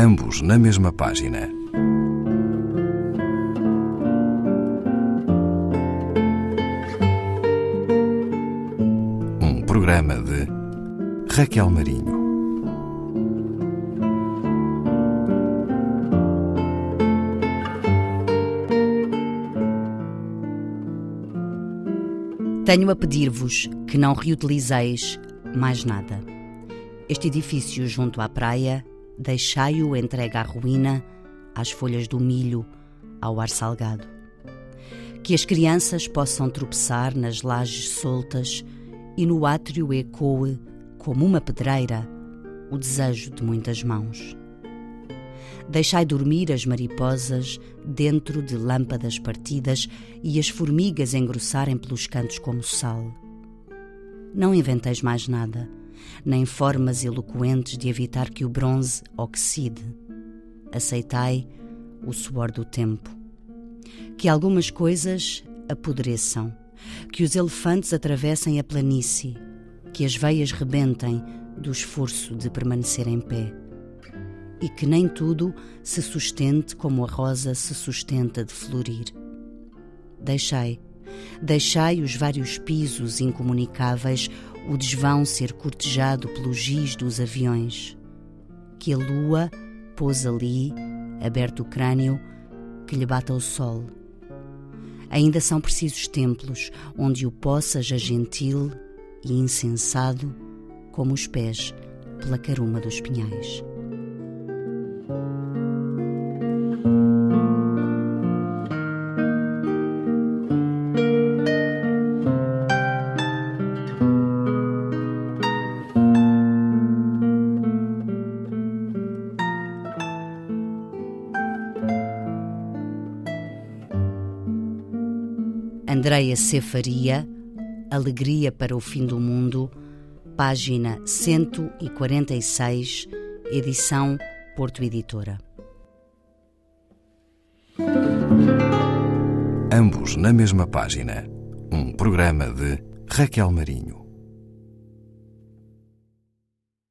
ambos na mesma página. Um programa de Raquel Marinho. Tenho a pedir-vos que não reutilizeis mais nada. Este edifício junto à praia, deixai-o entregue à ruína, às folhas do milho, ao ar salgado. Que as crianças possam tropeçar nas lajes soltas e no átrio ecoe, como uma pedreira, o desejo de muitas mãos. Deixai dormir as mariposas dentro de lâmpadas partidas e as formigas engrossarem pelos cantos como sal. Não inventeis mais nada, nem formas eloquentes de evitar que o bronze oxide. Aceitai o suor do tempo. Que algumas coisas apodreçam, que os elefantes atravessem a planície, que as veias rebentem do esforço de permanecer em pé e que nem tudo se sustente como a rosa se sustenta de florir. Deixai, deixai os vários pisos incomunicáveis, o desvão ser cortejado pelo giz dos aviões. Que a lua pôs ali, aberto o crânio, que lhe bata o sol. Ainda são precisos templos onde o possas a gentil e insensado como os pés pela caruma dos pinhais. Andreia Cefaria, Alegria para o Fim do Mundo, página 146, edição Porto Editora. Ambos na mesma página. Um programa de Raquel Marinho.